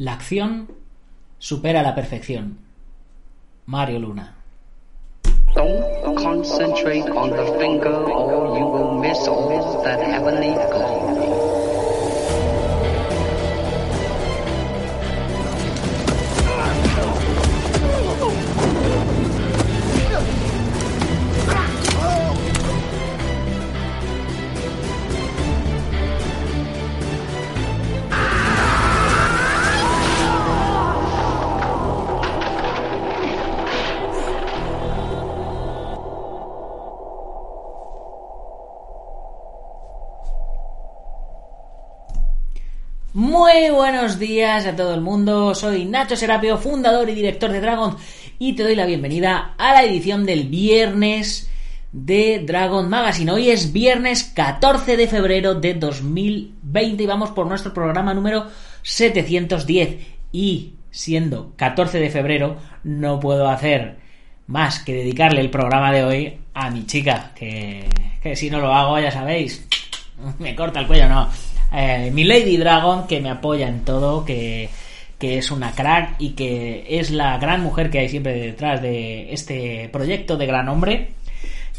La acción supera la perfección. Mario Luna. Don't concentrate on the finger or you will miss all that heavenly glory. Muy buenos días a todo el mundo, soy Nacho Serapio, fundador y director de Dragon y te doy la bienvenida a la edición del viernes de Dragon Magazine. Hoy es viernes 14 de febrero de 2020 y vamos por nuestro programa número 710 y siendo 14 de febrero no puedo hacer más que dedicarle el programa de hoy a mi chica, que, que si no lo hago ya sabéis, me corta el cuello, no eh, mi Lady Dragon, que me apoya en todo, que, que es una crack y que es la gran mujer que hay siempre detrás de este proyecto de gran hombre.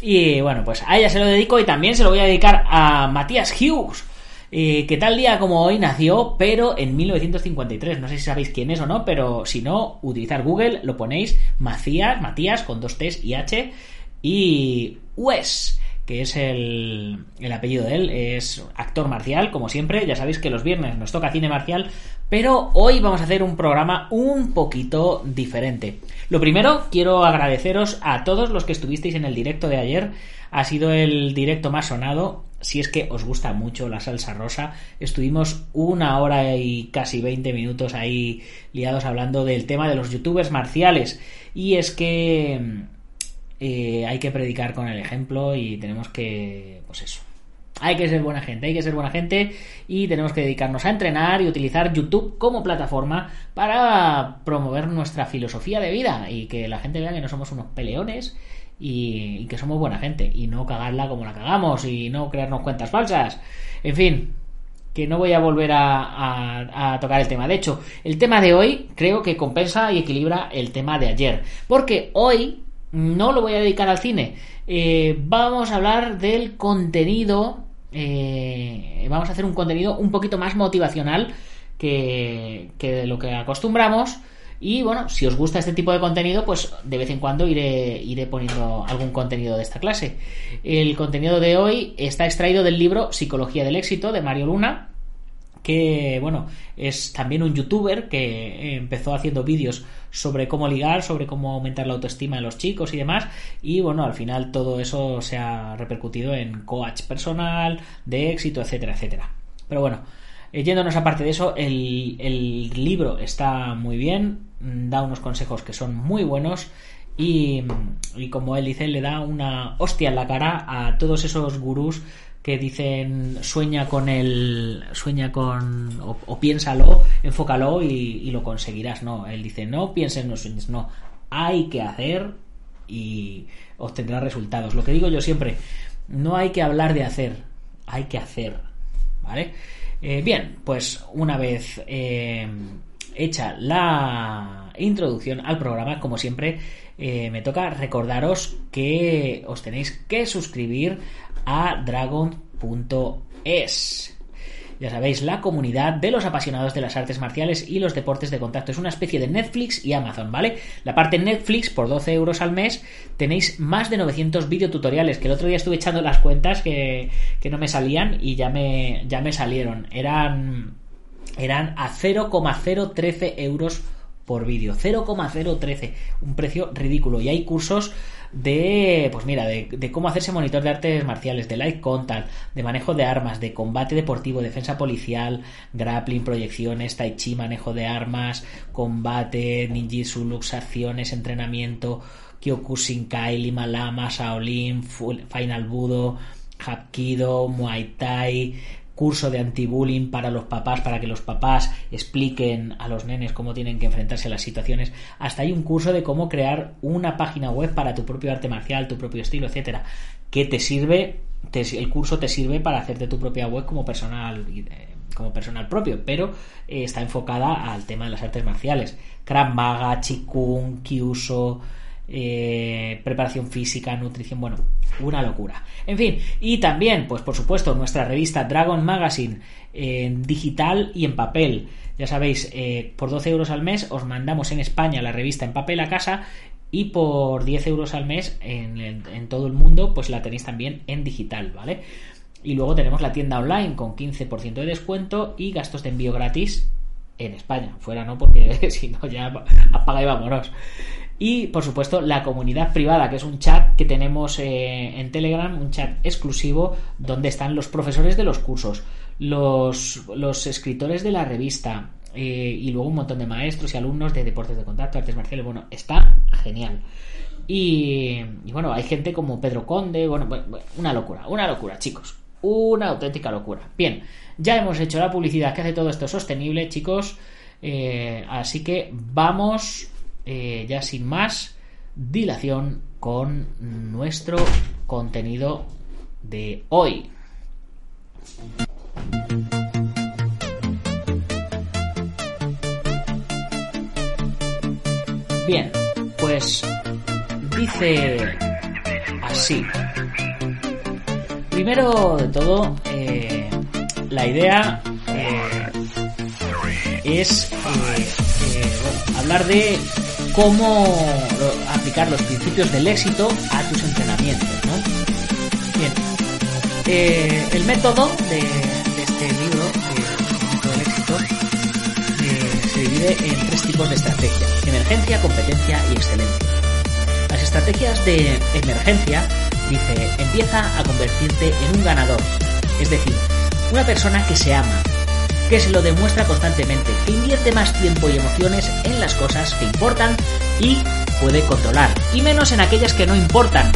Y bueno, pues a ella se lo dedico y también se lo voy a dedicar a Matías Hughes, eh, que tal día como hoy nació, pero en 1953. No sé si sabéis quién es o no, pero si no, utilizar Google, lo ponéis Macías, Matías con dos T's y H y Wes que es el, el, apellido de él, es actor marcial, como siempre, ya sabéis que los viernes nos toca cine marcial, pero hoy vamos a hacer un programa un poquito diferente. Lo primero, quiero agradeceros a todos los que estuvisteis en el directo de ayer, ha sido el directo más sonado, si es que os gusta mucho la salsa rosa, estuvimos una hora y casi 20 minutos ahí liados hablando del tema de los youtubers marciales, y es que eh, hay que predicar con el ejemplo y tenemos que, pues eso, hay que ser buena gente, hay que ser buena gente y tenemos que dedicarnos a entrenar y utilizar YouTube como plataforma para promover nuestra filosofía de vida y que la gente vea que no somos unos peleones y, que somos buena gente y no cagarla como la cagamos y no crearnos cuentas falsas. En fin, que no voy a volver a, tocar el tema. De hecho, el tema de hoy creo que compensa y equilibra el tema de ayer. Porque hoy no lo voy a dedicar al cine. Eh, vamos a hablar del contenido. Eh, vamos a hacer un contenido un poquito más motivacional que, que lo que acostumbramos. Y bueno, si os gusta este tipo de contenido, pues de vez en cuando iré poniendo algún contenido de esta clase. El contenido de hoy está extraído del libro Psicología del éxito de Mario Luna, que bueno, es también un youtuber que empezó haciendo vídeos sobre cómo ligar, sobre cómo aumentar la autoestima de los chicos y demás, y bueno, al final todo eso se ha repercutido en coach personal, de éxito, etcétera, etcétera. Pero bueno, eh, yéndonos aparte de eso, el, el libro está muy bien, da unos consejos que son muy buenos y, y, como él dice, le da una hostia en la cara a todos esos gurús que dicen sueña con el sueña con o, piénsalo enfócalo y, lo conseguirás no él dice no pienses no sueñes no. Hay que hacer y obtendrás resultados lo que digo yo siempre no hay que hablar de hacer hay que hacer vale eh, bien pues una vez eh, hecha la introducción al programa como siempre eh, me toca recordaros que os tenéis que suscribir a dragon.es. Ya sabéis, la comunidad de los apasionados de las artes marciales y los deportes de contacto. Es una especie de Netflix y Amazon, ¿vale? La parte Netflix, por 12 euros al mes, tenéis más de 900 videotutoriales, que el otro día estuve echando las cuentas que, no me salían y ya me, ya me salieron. Eran, eran a 0,013 euros por vídeo, 0,013, un precio ridículo. Y hay cursos de, pues mira, de, cómo hacerse monitor de artes marciales, de light contact, de manejo de armas, de combate deportivo, defensa policial, grappling, proyecciones, tai chi, manejo de armas, combate, ninjitsu, luxaciones, entrenamiento, Kyokushinkai, Lima Lama, Shaolin, Final Budo, Hapkido, Muay Thai, curso de anti-bullying para los papás, para que los papás expliquen a los nenes cómo tienen que enfrentarse a las situaciones. Hasta hay un curso de cómo crear una página web para tu propio arte marcial, tu propio estilo, etcétera, que te sirve, el curso te sirve para hacerte tu propia web como personal eh, como personal propio, pero eh, está enfocada al tema de las artes marciales. Krav Maga, Chikung, Kyuso, eh, preparación física, nutrición, bueno, una locura. En fin, y también, pues por supuesto, nuestra revista Dragon Magazine en digital y en papel. Ya sabéis, eh, por 12 euros al mes os mandamos en España la revista en papel a casa y por 10 euros al mes en, en todo el mundo, pues la tenéis también en digital, ¿vale? Y luego tenemos la tienda online con 15% de descuento y gastos de envío gratis en España. Fuera no, porque si no ya apaga y vámonos. Y por supuesto la comunidad privada, que es un chat que tenemos eh, en Telegram, un chat exclusivo donde están los profesores de los cursos, los, los escritores de la revista eh, y luego un montón de maestros y alumnos de deportes de contacto, artes marciales. Bueno, está genial. Y, y bueno, hay gente como Pedro Conde, bueno, una locura, una locura, chicos. Una auténtica locura. Bien, ya hemos hecho la publicidad que hace todo esto sostenible, chicos. Eh, así que vamos eh, ya sin más dilación con nuestro contenido de hoy. Bien, pues dice así. Primero de todo, eh, la idea eh, es hablar de cómo aplicar los principios del éxito a tus entrenamientos, ¿no? Bien. Eh, el método de, este libro, el del éxito, eh, se divide en tres tipos de estrategia. Emergencia, competencia y excelencia. Las estrategias de emergencia, dice, empieza a convertirte en un ganador. Es decir, una persona que se ama, que se lo demuestra constantemente, que invierte más tiempo y emociones en las cosas que importan y puede controlar, y menos en aquellas que no importan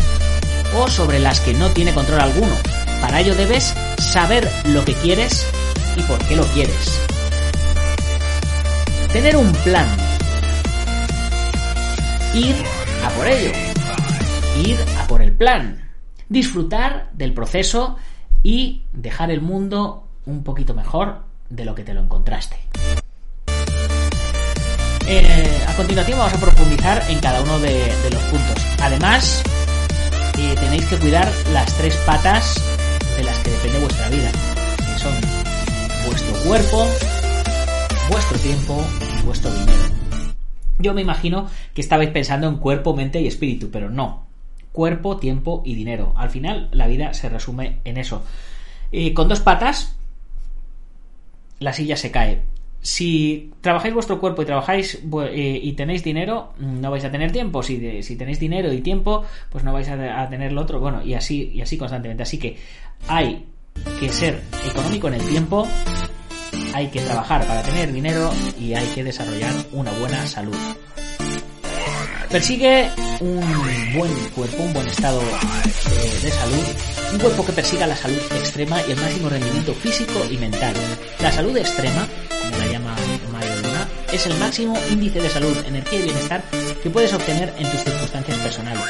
o sobre las que no tiene control alguno. Para ello debes saber lo que quieres y por qué lo quieres. Tener un plan. Ir a por ello. Ir a por el plan. Disfrutar del proceso y dejar el mundo un poquito mejor de lo que te lo encontraste. Eh, a continuación vamos a profundizar en cada uno de, los puntos. Además, eh, tenéis que cuidar las tres patas de las que depende vuestra vida, que son vuestro cuerpo, vuestro tiempo y vuestro dinero. Yo me imagino que estabais pensando en cuerpo, mente y espíritu, pero no. Cuerpo, tiempo y dinero. Al final la vida se resume en eso. Y con dos patas la silla se cae. Si trabajáis vuestro cuerpo y trabajáis eh, y tenéis dinero, mm, no vais a tener tiempo. Si, si tenéis dinero y tiempo, pues no vais a, tener lo otro. Bueno, y así, y así constantemente. Así que hay que ser económico en el tiempo, hay que trabajar para tener dinero y hay que desarrollar una buena salud. Persigue un buen cuerpo, un buen estado eh, de salud, un cuerpo que persiga la salud extrema y el máximo rendimiento físico y mental. La salud extrema, como la llama Mario Luna, es el máximo índice de salud, energía y bienestar que puedes obtener en tus circunstancias personales.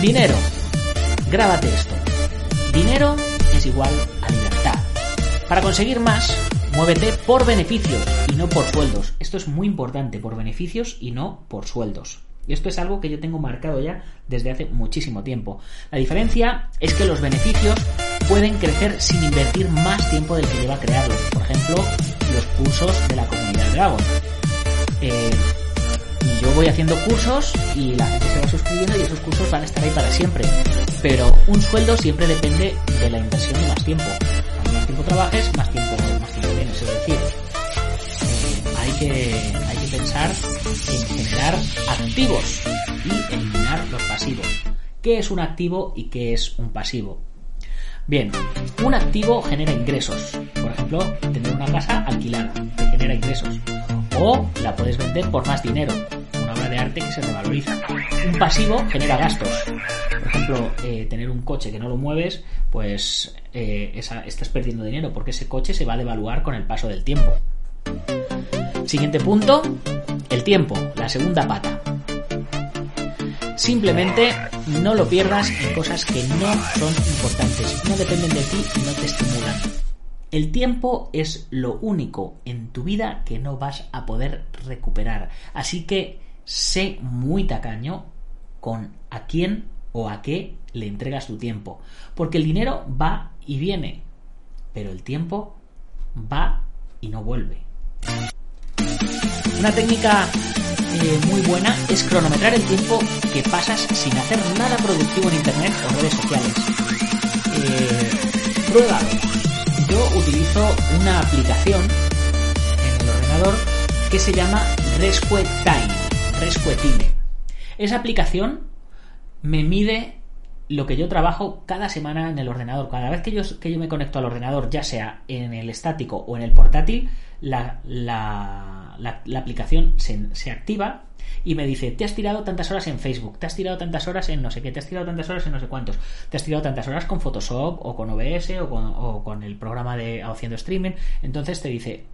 Dinero. Grábate esto. Dinero es igual a libertad. Para conseguir más, Muévete por beneficios y no por sueldos. Esto es muy importante, por beneficios y no por sueldos. Y esto es algo que yo tengo marcado ya desde hace muchísimo tiempo. La diferencia es que los beneficios pueden crecer sin invertir más tiempo del que lleva a crearlos. Por ejemplo, los cursos de la comunidad Dragon. Eh, yo voy haciendo cursos y la gente se va suscribiendo y esos cursos van a estar ahí para siempre. Pero un sueldo siempre depende de la inversión de más tiempo. Cuanto más tiempo trabajes, más tiempo, más tiempo tienes. Es decir, eh, basar en generar activos y eliminar los pasivos. ¿Qué es un activo y qué es un pasivo? Bien, un activo genera ingresos. Por ejemplo, tener una casa alquilada te genera ingresos. O la puedes vender por más dinero, una obra de arte que se revaloriza. Un pasivo genera gastos. Por ejemplo, eh, tener un coche que no lo mueves, pues eh, estás perdiendo dinero porque ese coche se va a devaluar con el paso del tiempo. Siguiente punto, el tiempo, la segunda pata. Simplemente no lo pierdas en cosas que no son importantes, no dependen de ti y no te estimulan. El tiempo es lo único en tu vida que no vas a poder recuperar. Así que sé muy tacaño con a quién o a qué le entregas tu tiempo. Porque el dinero va y viene, pero el tiempo va y no vuelve. Una técnica eh, muy buena es cronometrar el tiempo que pasas sin hacer nada productivo en internet o redes sociales. Eh, pruébalo. Yo utilizo una aplicación en el ordenador que se llama Rescue Time, Rescue Time. Esa aplicación me mide lo que yo trabajo cada semana en el ordenador. Cada vez que yo, que yo me conecto al ordenador, ya sea en el estático o en el portátil, la, la, la- aplicación se, se activa y me dice, te has tirado tantas horas en Facebook, te has tirado tantas horas en no sé qué, te has tirado tantas horas en no sé cuántos, te has tirado tantas horas con Photoshop o con OBS o con, o con el programa de haciendo streaming. Entonces te dice,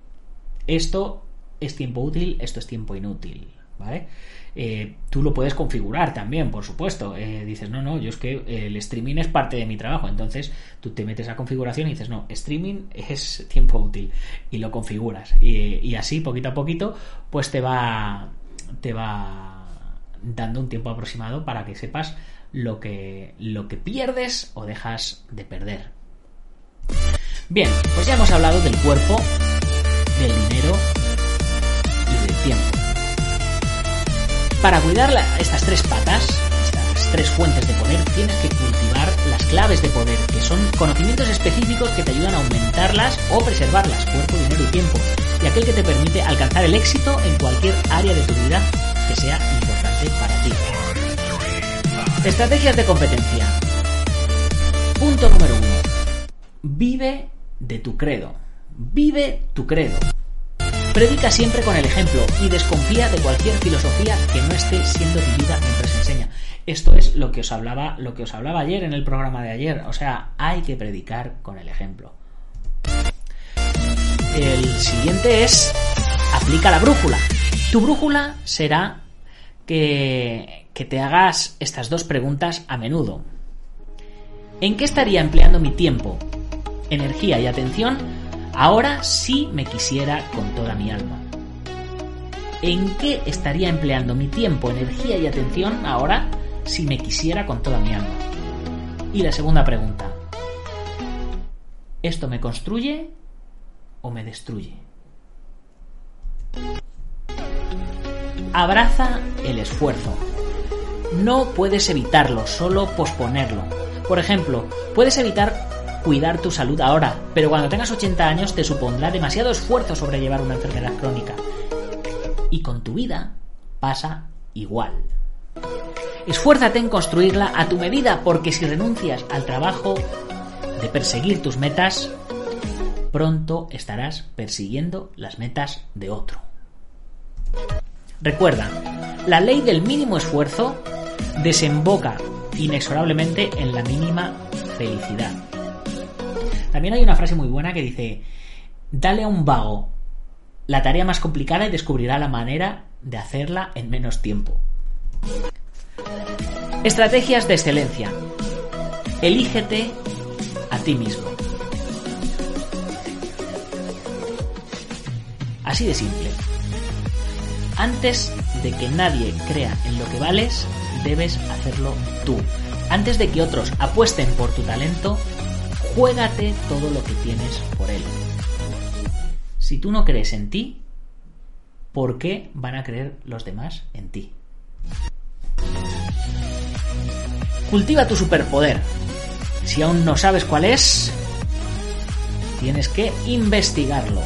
esto es tiempo útil, esto es tiempo inútil, ¿vale? Eh, tú lo puedes configurar también, por supuesto. Eh, dices, no, no, yo es que el streaming es parte de mi trabajo. Entonces tú te metes a configuración y dices, no, streaming es tiempo útil. Y lo configuras. Y, y así, poquito a poquito, pues te va, te va dando un tiempo aproximado para que sepas lo que, lo que pierdes o dejas de perder. Bien, pues ya hemos hablado del cuerpo, del dinero Para cuidar estas tres patas, estas tres fuentes de poder, tienes que cultivar las claves de poder, que son conocimientos específicos que te ayudan a aumentarlas o preservarlas, cuerpo, dinero y tiempo, y aquel que te permite alcanzar el éxito en cualquier área de tu vida que sea importante para ti. Estrategias de competencia. Punto número uno. Vive de tu credo. Vive tu credo. Predica siempre con el ejemplo y desconfía de cualquier filosofía que no esté siendo vivida mientras enseña. Esto es lo que os hablaba, lo que os hablaba ayer en el programa de ayer. O sea, hay que predicar con el ejemplo. El siguiente es aplica la brújula. Tu brújula será que, que te hagas estas dos preguntas a menudo. ¿En qué estaría empleando mi tiempo, energía y atención ahora si me quisiera con toda mi alma? ¿En qué estaría empleando mi tiempo, energía y atención ahora si me quisiera con toda mi alma? Y la segunda pregunta. ¿Esto me construye o me destruye? Abraza el esfuerzo. No puedes evitarlo, solo posponerlo. Por ejemplo, puedes evitar cuidar tu salud ahora, pero cuando tengas 80 años te supondrá demasiado esfuerzo sobrellevar una enfermedad crónica. Y con tu vida pasa igual. Esfuérzate en construirla a tu medida, porque si renuncias al trabajo de perseguir tus metas, pronto estarás persiguiendo las metas de otro. Recuerda, la ley del mínimo esfuerzo desemboca inexorablemente en la mínima felicidad. También hay una frase muy buena que dice, dale a un vago la tarea más complicada y descubrirá la manera de hacerla en menos tiempo. Estrategias de excelencia. Elígete a ti mismo. Así de simple. Antes de que nadie crea en lo que vales, debes hacerlo tú. Antes de que otros apuesten por tu talento, juégate todo lo que tienes por él. Si tú no crees en ti, ¿por qué van a creer los demás en ti? Cultiva tu superpoder. Si aún no sabes cuál es, tienes que investigarlo.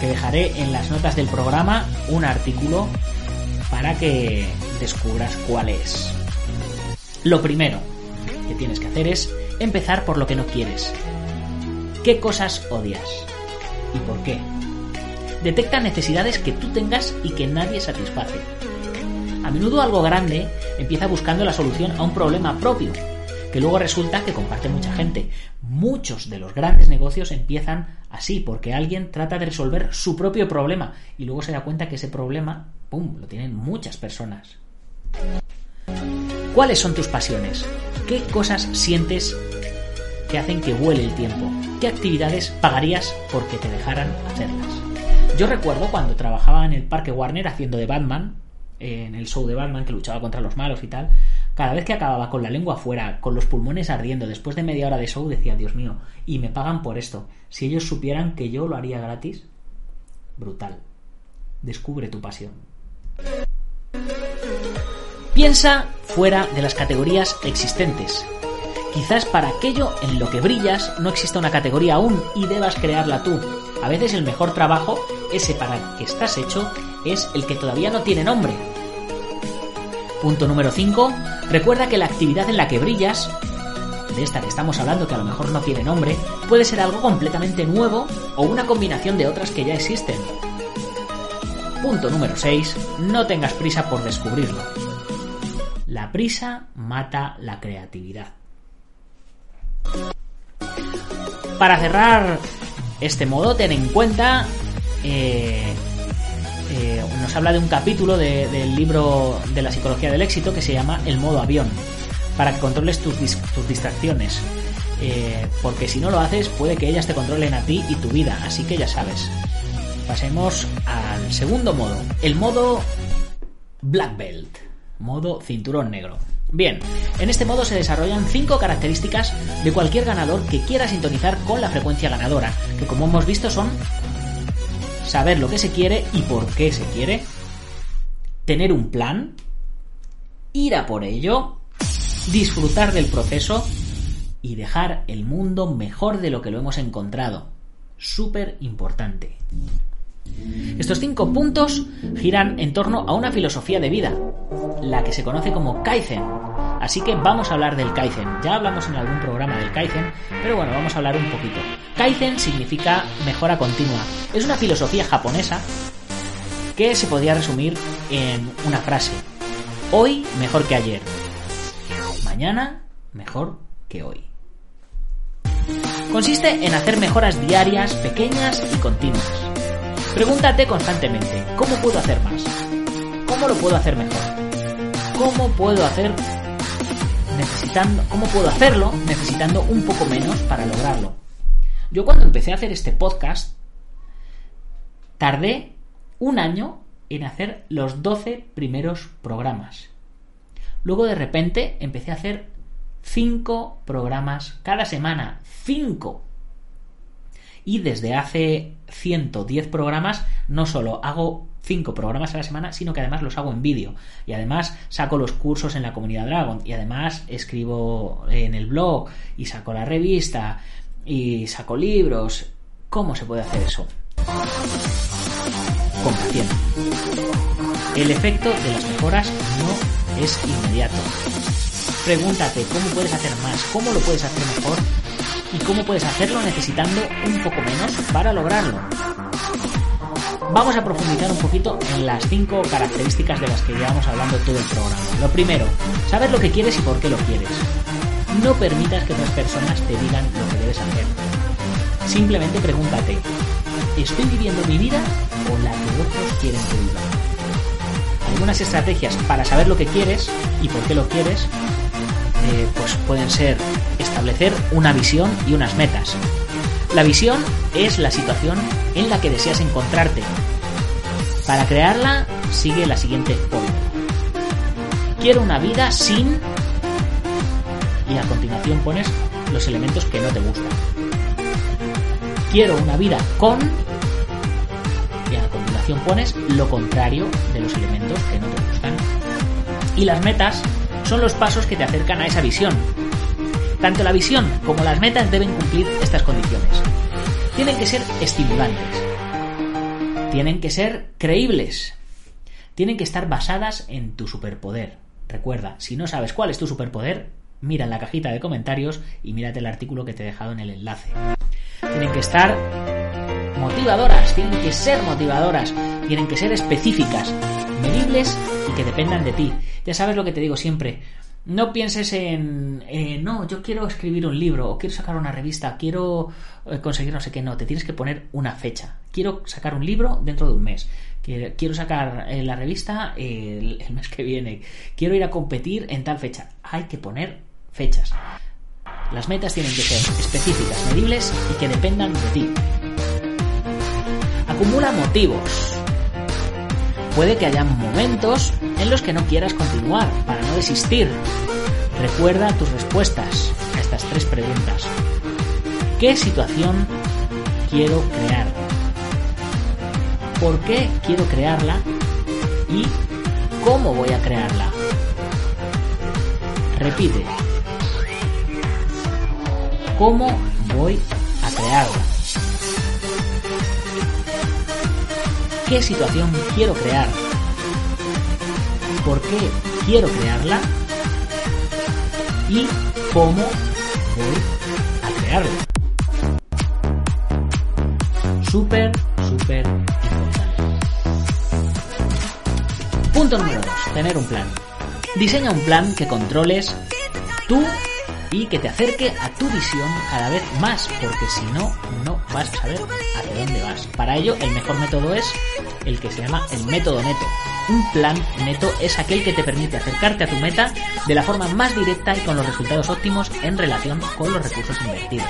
que dejaré en las notas del programa un artículo para que descubras cuál es. Lo primero que tienes que hacer es empezar por lo que no quieres. ¿Qué cosas odias? ¿Y por qué? Detecta necesidades que tú tengas y que nadie satisface. A menudo algo grande empieza buscando la solución a un problema propio, que luego resulta que comparte mucha gente. Muchos de los grandes negocios empiezan así, porque alguien trata de resolver su propio problema y luego se da cuenta que ese problema, ¡pum!, lo tienen muchas personas. ¿Cuáles son tus pasiones? ¿Qué cosas sientes que hacen que vuele el tiempo? ¿Qué actividades pagarías porque te dejaran hacerlas? Yo recuerdo cuando trabajaba en el Parque Warner haciendo de Batman, en el show de Batman que luchaba contra los malos y tal, cada vez que acababa con la lengua afuera, con los pulmones ardiendo, después de media hora de show, decía, Dios mío, y me pagan por esto. Si ellos supieran que yo lo haría gratis, brutal. Descubre tu pasión. Piensa fuera de las categorías existentes. Quizás para aquello en lo que brillas no exista una categoría aún y debas crearla tú. A veces el mejor trabajo, ese para el que estás hecho, es el que todavía no tiene nombre. Punto número 5. Recuerda que la actividad en la que brillas, de esta que estamos hablando que a lo mejor no tiene nombre, puede ser algo completamente nuevo o una combinación de otras que ya existen. Punto número 6. No tengas prisa por descubrirlo. La prisa mata la creatividad. Para cerrar este modo, ten en cuenta eh, eh, nos habla de un capítulo del libro de la psicología del éxito que se llama El modo avión, para que controles tus, distracciones. Eh, porque si no lo haces, puede que ellas te controlen a ti y tu vida, así que ya sabes. Pasemos al segundo modo, el modo Black Belt, modo cinturón negro. Bien, en este modo se desarrollan cinco características de cualquier ganador que quiera sintonizar con la frecuencia ganadora, que como hemos visto son saber lo que se quiere y por qué se quiere, tener un plan, ir a por ello, disfrutar del proceso y dejar el mundo mejor de lo que lo hemos encontrado. Súper importante. Estos cinco puntos giran en torno a una filosofía de vida, la que se conoce como Kaizen. Así que vamos a hablar del Kaizen. Ya hablamos en algún programa del Kaizen, pero bueno, vamos a hablar un poquito. Kaizen significa mejora continua. Es una filosofía japonesa que se podría resumir en una frase. Hoy mejor que ayer. Mañana mejor que hoy. Consiste en hacer mejoras diarias, pequeñas y continuas. Pregúntate constantemente, ¿cómo puedo hacer más? ¿Cómo lo puedo hacer mejor? ¿Cómo puedo hacer necesitando, cómo puedo hacerlo necesitando un poco menos para lograrlo? Yo cuando empecé a hacer este podcast, tardé un año en hacer los 12 primeros programas. Luego de repente empecé a hacer 5 programas cada semana. 5. Y desde hace 110 programas no solo hago 5 programas a la semana, sino que además los hago en vídeo. Y además saco los cursos en la comunidad Dragon. Y además escribo en el blog y saco la revista y saco libros. ¿Cómo se puede hacer eso? Con. El efecto de las mejoras no es inmediato. Pregúntate cómo puedes hacer más, cómo lo puedes hacer mejor y cómo puedes hacerlo necesitando un poco menos para lograrlo. Vamos a profundizar un poquito en las cinco características de las que llevamos hablando todo el programa. Lo primero, saber lo que quieres y por qué lo quieres. No permitas que otras personas te digan lo que debes hacer. Simplemente pregúntate, ¿estoy viviendo mi vida o la que otros quieren que viva? Algunas estrategias para saber lo que quieres y por qué lo quieres, eh, pues pueden ser establecer una visión y unas metas. La visión es la situación en la que deseas encontrarte. Para crearla, sigue la siguiente fórmula. Quiero una vida sin y a continuación pones los elementos que no te gustan. Quiero una vida con y a continuación pones lo contrario de los elementos que no te gustan. Y las metas son los pasos que te acercan a esa visión. Tanto la visión como las metas deben cumplir estas condiciones. Tienen que ser estimulantes. tienen que ser creíbles, tienen que estar basadas en tu superpoder. Recuerda, si no sabes cuál es tu superpoder, mira en la cajita de comentarios y mírate el artículo que te he dejado en el enlace. Tienen que estar motivadoras, tienen que ser motivadoras, tienen que ser específicas, medibles y que dependan de ti. Ya sabes lo que te digo siempre. No pienses en, eh, no, yo quiero escribir un libro, o quiero sacar una revista, quiero eh, conseguir no sé qué, no, te tienes que poner una fecha. Quiero sacar un libro dentro de un mes, quiero sacar eh, la revista el, el mes que viene, quiero ir a competir en tal fecha. Hay que poner fechas. Las metas tienen que ser específicas, medibles y que dependan de ti. Acumula motivos. Puede que haya momentos en los que no quieras continuar para no desistir. Recuerda tus respuestas a estas tres preguntas. ¿Qué situación quiero crear? ¿Por qué quiero crearla? ¿Y cómo voy a crearla? Repite. ¿Cómo voy a crearla? ¿Qué situación quiero crear? ¿Por qué quiero crearla? ¿Y cómo voy a crearla? Súper, súper importante. Punto número 2. Tener un plan. Diseña un plan que controles tú y que te acerque a tu visión cada vez más, porque si no, no vas a saber hacia dónde vas. Para ello, el mejor método es el que se llama el método neto. Un plan neto es aquel que te permite acercarte a tu meta de la forma más directa y con los resultados óptimos en relación con los recursos invertidos.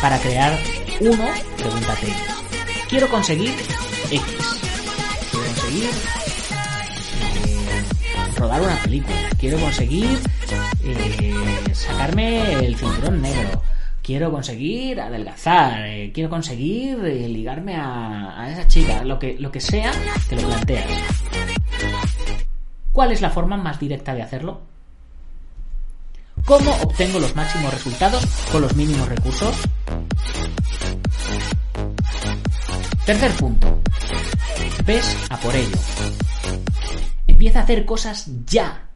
Para crear uno, pregúntate, quiero conseguir X. Quiero conseguir eh, rodar una película. Quiero conseguir eh, sacarme el cinturón negro. Quiero conseguir adelgazar, eh, quiero conseguir eh, ligarme a, a, esa chica, lo que, lo que sea, te lo planteas. ¿Cuál es la forma más directa de hacerlo? ¿Cómo obtengo los máximos resultados con los mínimos recursos? Tercer punto. Ves a por ello. Empieza a hacer cosas ya.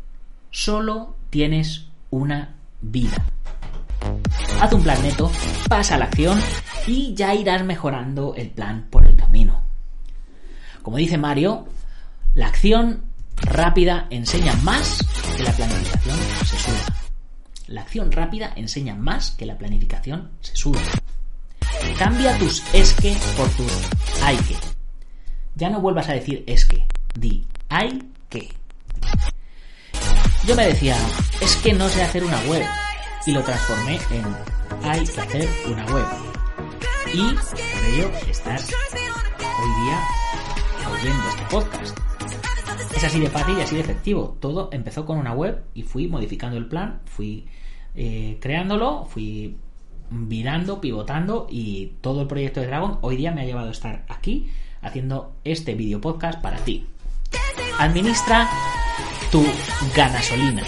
Solo tienes una vida. Haz un plan neto, pasa a la acción y ya irás mejorando el plan por el camino. Como dice Mario, la acción rápida enseña más que la planificación sesuda. La acción rápida enseña más que la planificación sesuda. Cambia tus es que por tus hay que. Ya no vuelvas a decir es que, di hay que. Yo me decía, es que no sé hacer una web. Y lo transformé en hay que hacer una web. Y por ello estás hoy día oyendo este podcast. Es así de fácil y así de efectivo. Todo empezó con una web y fui modificando el plan, fui eh, creándolo, fui virando, pivotando y todo el proyecto de Dragon hoy día me ha llevado a estar aquí haciendo este video podcast para ti. Administra tu ganasolina.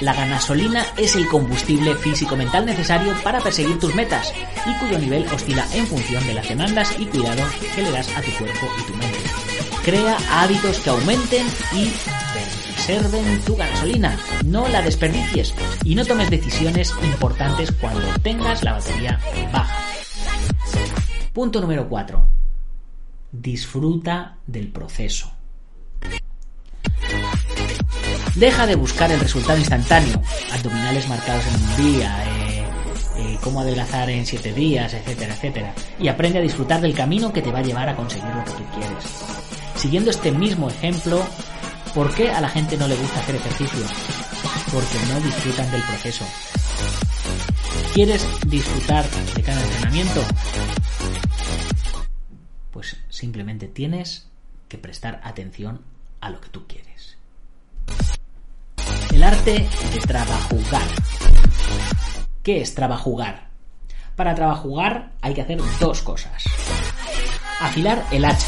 La ganasolina es el combustible físico-mental necesario para perseguir tus metas y cuyo nivel oscila en función de las demandas y cuidado que le das a tu cuerpo y tu mente. Crea hábitos que aumenten y preserven tu gasolina. No la desperdicies y no tomes decisiones importantes cuando tengas la batería baja. Punto número 4. Disfruta del proceso. Deja de buscar el resultado instantáneo, abdominales marcados en un día, eh, eh, cómo adelgazar en 7 días, etcétera, etcétera, y aprende a disfrutar del camino que te va a llevar a conseguir lo que tú quieres. Siguiendo este mismo ejemplo, ¿por qué a la gente no le gusta hacer ejercicio? Porque no disfrutan del proceso. ¿Quieres disfrutar de cada entrenamiento? Pues simplemente tienes que prestar atención a lo que tú quieres. El arte de trabajugar. ¿Qué es trabajugar? Para trabajugar hay que hacer dos cosas. Afilar el hacha.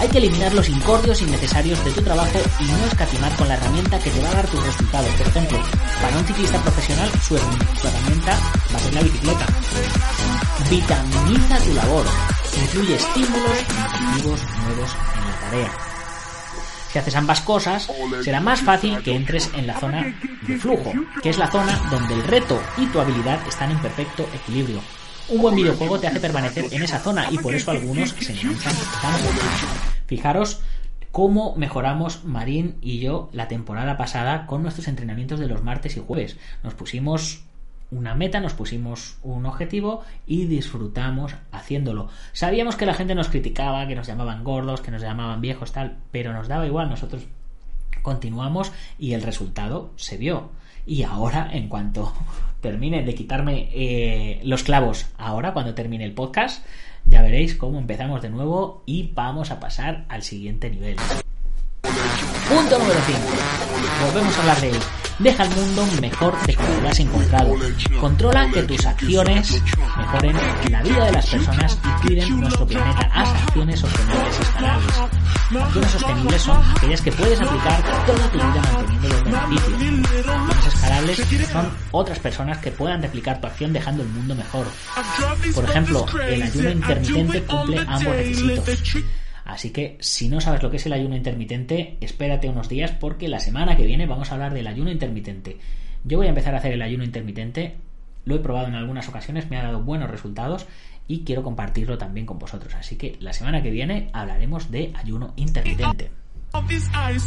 Hay que eliminar los incordios innecesarios de tu trabajo y no escatimar con la herramienta que te va a dar tus resultados. Por ejemplo, para un ciclista profesional su herramienta va a ser la bicicleta. Vitaminiza tu labor. incluye estímulos intuitivos nuevos en la tarea. Si haces ambas cosas, será más fácil que entres en la zona de flujo, que es la zona donde el reto y tu habilidad están en perfecto equilibrio. Un buen videojuego te hace permanecer en esa zona y por eso algunos se enganchan tanto. Fijaros cómo mejoramos Marín y yo la temporada pasada con nuestros entrenamientos de los martes y jueves. Nos pusimos una meta, nos pusimos un objetivo y disfrutamos haciéndolo. Sabíamos que la gente nos criticaba, que nos llamaban gordos, que nos llamaban viejos, tal, pero nos daba igual, nosotros continuamos y el resultado se vio. Y ahora, en cuanto termine de quitarme eh, los clavos, ahora cuando termine el podcast, ya veréis cómo empezamos de nuevo y vamos a pasar al siguiente nivel. Punto número 5. Volvemos a hablar de él. Deja el mundo mejor de como lo has encontrado. Controla que tus acciones mejoren la vida de las personas y cuiden nuestro planeta. Haz acciones sostenibles escalables. Acciones sostenibles son aquellas que puedes aplicar toda tu vida manteniendo los beneficios. Acciones escalables son otras personas que puedan replicar tu acción dejando el mundo mejor. Por ejemplo, el ayuno intermitente cumple ambos requisitos. Así que si no sabes lo que es el ayuno intermitente, espérate unos días porque la semana que viene vamos a hablar del ayuno intermitente. Yo voy a empezar a hacer el ayuno intermitente, lo he probado en algunas ocasiones, me ha dado buenos resultados y quiero compartirlo también con vosotros. Así que la semana que viene hablaremos de ayuno intermitente.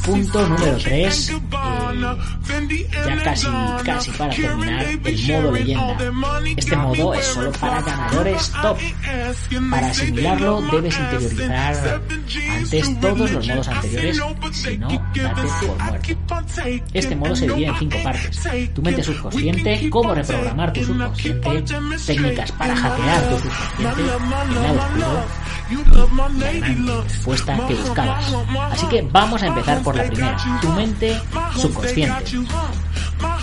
Punto número 3, eh, ya casi, casi para terminar, el modo leyenda. Este modo es solo para ganadores top. Para asimilarlo debes interiorizar antes todos los modos anteriores, si no, date por muerto. Este modo se divide en cinco partes. Tu mente subconsciente, cómo reprogramar tu subconsciente, técnicas para hackear tu subconsciente, el lado oscuro, la gran respuesta que buscabas. Así que vamos a empezar por la primera, tu mente subconsciente.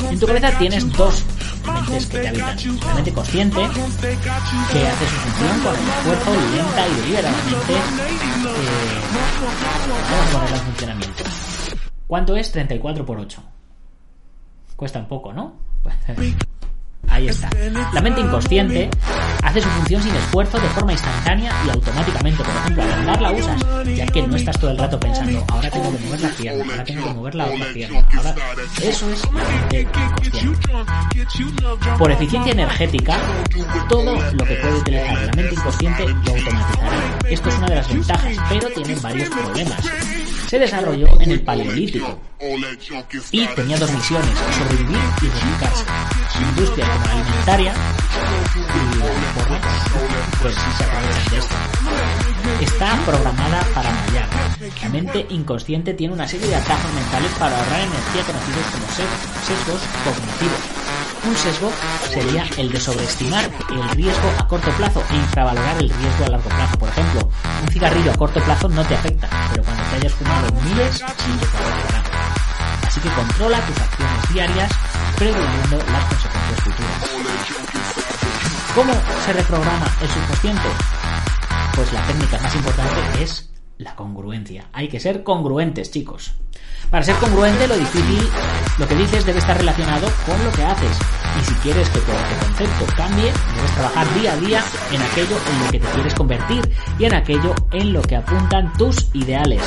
En tu cabeza tienes dos mentes que te habitan. La mente consciente, que hace su función con el esfuerzo lenta y deliberadamente. Eh, vamos a ponerla en funcionamiento. ¿Cuánto es 34 por 8? Cuesta un poco, ¿no? Ahí está. La mente inconsciente hace su función sin esfuerzo de forma instantánea y automáticamente. Por ejemplo, al andar la usas, ya que no estás todo el rato pensando, ahora tengo que mover la pierna, ahora tengo que mover la otra pierna. Eso es la mente inconsciente. Por eficiencia energética, todo lo que puede utilizar la mente inconsciente lo automatizará. Esto es una de las ventajas, pero tiene varios problemas. Se desarrolló en el Paleolítico y tenía dos misiones, sobrevivir y replicarse. Industria como alimentaria y pues se aprovechan de esto. Está programada para fallar. La mente inconsciente tiene una serie de atajos mentales para ahorrar energía conocidos como sesgos cognitivos. Un sesgo sería el de sobreestimar el riesgo a corto plazo e infravalorar el riesgo a largo plazo. Por ejemplo, un cigarrillo a corto plazo no te afecta, pero cuando te hayas fumado miles, sí te afectará. Así que controla tus acciones diarias, previniendo las consecuencias futuras. ¿Cómo se reprograma el subconsciente? Pues la técnica más importante es la congruencia. Hay que ser congruentes, chicos. Para ser congruente, lo difícil, lo que dices debe estar relacionado con lo que haces. Y si quieres que tu concepto cambie, debes trabajar día a día en aquello en lo que te quieres convertir y en aquello en lo que apuntan tus ideales.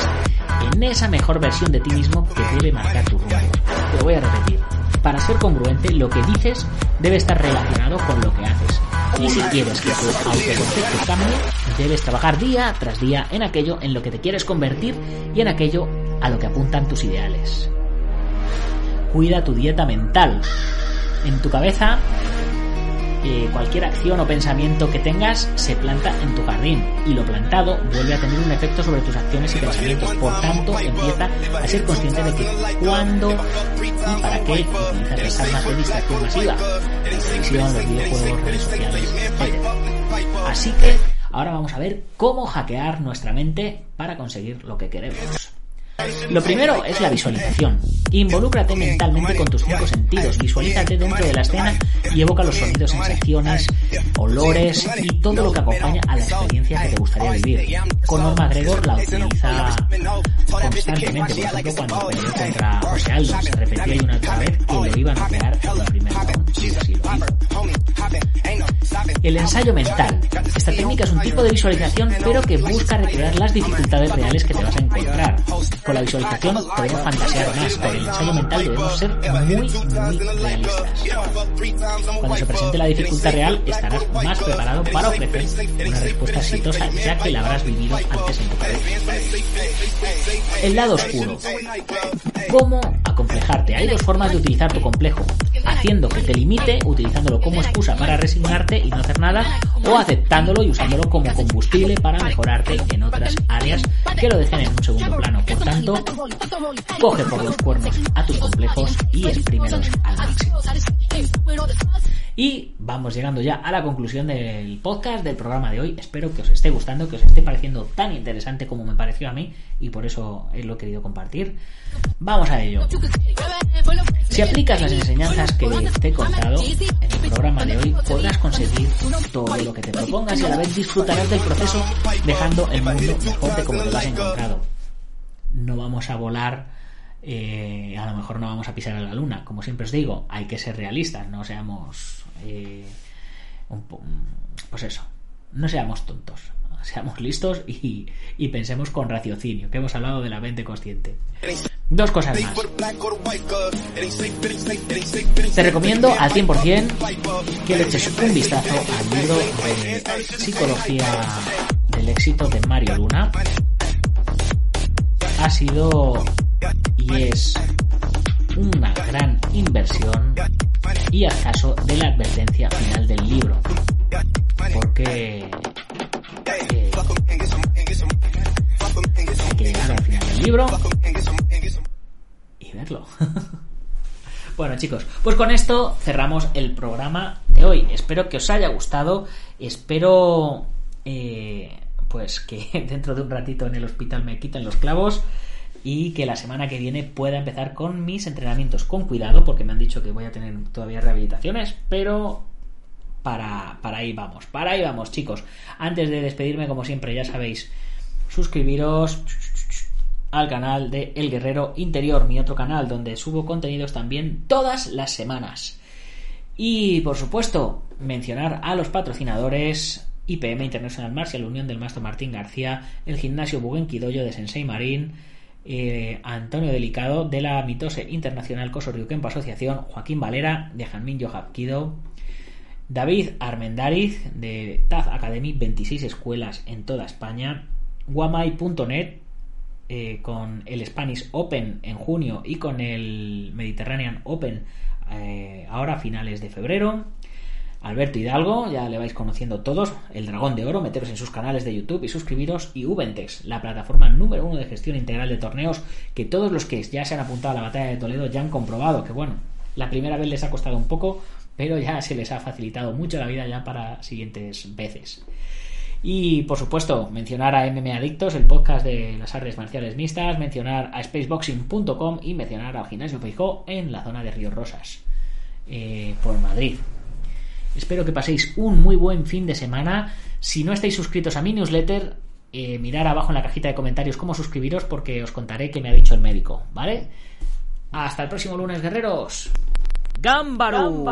En esa mejor versión de ti mismo que debe marcar tu rumbo. Te voy a repetir. Para ser congruente, lo que dices debe estar relacionado con lo que haces. Y si quieres que tu autoconcepto cambie, debes trabajar día tras día en aquello en lo que te quieres convertir y en aquello a lo que apuntan tus ideales. Cuida tu dieta mental. En tu cabeza, eh, cualquier acción o pensamiento que tengas se planta en tu jardín y lo plantado vuelve a tener un efecto sobre tus acciones y pensamientos. Por tanto, empieza a ser consciente de que cuándo y para qué utilizas las armas de distracción masiva, televisión, los videojuegos, redes sociales, etc. Así que ahora vamos a ver cómo hackear nuestra mente para conseguir lo que queremos. Lo primero es la visualización. Involúcrate mentalmente con tus cinco sentidos. Visualízate dentro de la escena y evoca los sonidos, sensaciones, olores y todo lo que acompaña a la experiencia que te gustaría vivir. Conor McGregor la utiliza constantemente. Por ejemplo, cuando peleó contra José Aldo, se repetía y una otra vez que lo iban a pegar en el primer round y así lo hizo. El ensayo mental. Esta técnica es un tipo de visualización, pero que busca recrear las dificultades reales que te vas a encontrar. Con la visualización podemos fantasear más, con el ensayo mental debemos ser muy, muy realistas. Cuando se presente la dificultad real, estarás más preparado para ofrecer una respuesta exitosa, ya que la habrás vivido antes en tu cabeza. El lado oscuro. ¿Cómo acomplejarte? Hay dos formas de utilizar tu complejo. Haciendo que te limite, utilizándolo como excusa para resignarte y no hacer nada, o aceptándolo y usándolo como combustible para mejorarte en otras áreas que lo dejen en un segundo plano. Por tanto, coge por los cuernos a tus complejos y exprímelos al máximo. Y vamos llegando ya a la conclusión del podcast, del programa de hoy. Espero que os esté gustando, que os esté pareciendo tan interesante como me pareció a mí y por eso lo he querido compartir. Vamos a ello. Si aplicas las enseñanzas que te he contado en el programa de hoy, podrás conseguir todo lo que te propongas y a la vez disfrutarás del proceso dejando el mundo mejor de como lo has encontrado. No vamos a volar eh, a lo mejor no vamos a pisar a la luna. Como siempre os digo, hay que ser realistas, no seamos. Eh, pues eso, no seamos tontos, seamos listos y, y, pensemos con raciocinio, que hemos hablado de la mente consciente. Dos cosas más. Te recomiendo al 100% que le eches un vistazo al libro de Psicología del éxito de Mario Luna. Ha sido y es una gran inversión y al caso de la advertencia final del libro. Porque eh, hay que llegar al final del libro y verlo. Bueno chicos, pues con esto cerramos el programa de hoy. Espero que os haya gustado. Espero eh, pues que dentro de un ratito en el hospital me quiten los clavos y que la semana que viene pueda empezar con mis entrenamientos con cuidado, porque me han dicho que voy a tener todavía rehabilitaciones, pero para, para ahí vamos, para ahí vamos chicos. Antes de despedirme, como siempre, ya sabéis, suscribiros al canal de El Guerrero Interior, mi otro canal, donde subo contenidos también todas las semanas. Y por supuesto, mencionar a los patrocinadores IPM International Martial, Unión del Maestro Martín García, el gimnasio Bugenquidoyo de Sensei Marín, eh, Antonio Delicado de la Mitose Internacional Cosorriuquempa Asociación, Joaquín Valera de Janmin Yohapkido, David Armendariz de Taz Academy, 26 escuelas en toda España, Guamai.net eh, con el Spanish Open en junio y con el Mediterranean Open eh, ahora a finales de febrero. Alberto Hidalgo, ya le vais conociendo todos, el Dragón de Oro, meteros en sus canales de YouTube y suscribiros, y Ubentex, la plataforma número uno de gestión integral de torneos, que todos los que ya se han apuntado a la batalla de Toledo ya han comprobado que, bueno, la primera vez les ha costado un poco, pero ya se les ha facilitado mucho la vida ya para siguientes veces. Y por supuesto, mencionar a MMA Adictos, el podcast de las artes marciales mixtas, mencionar a spaceboxing.com y mencionar al Gimnasio Feijó en la zona de Ríos Rosas, eh, por Madrid. Espero que paséis un muy buen fin de semana. Si no estáis suscritos a mi newsletter, eh, mirar abajo en la cajita de comentarios cómo suscribiros porque os contaré qué me ha dicho el médico, ¿vale? Hasta el próximo lunes, guerreros. ¡Gámbaro!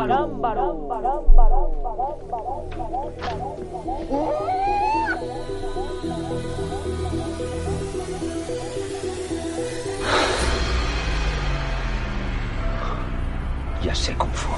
Ya sé cómo fue.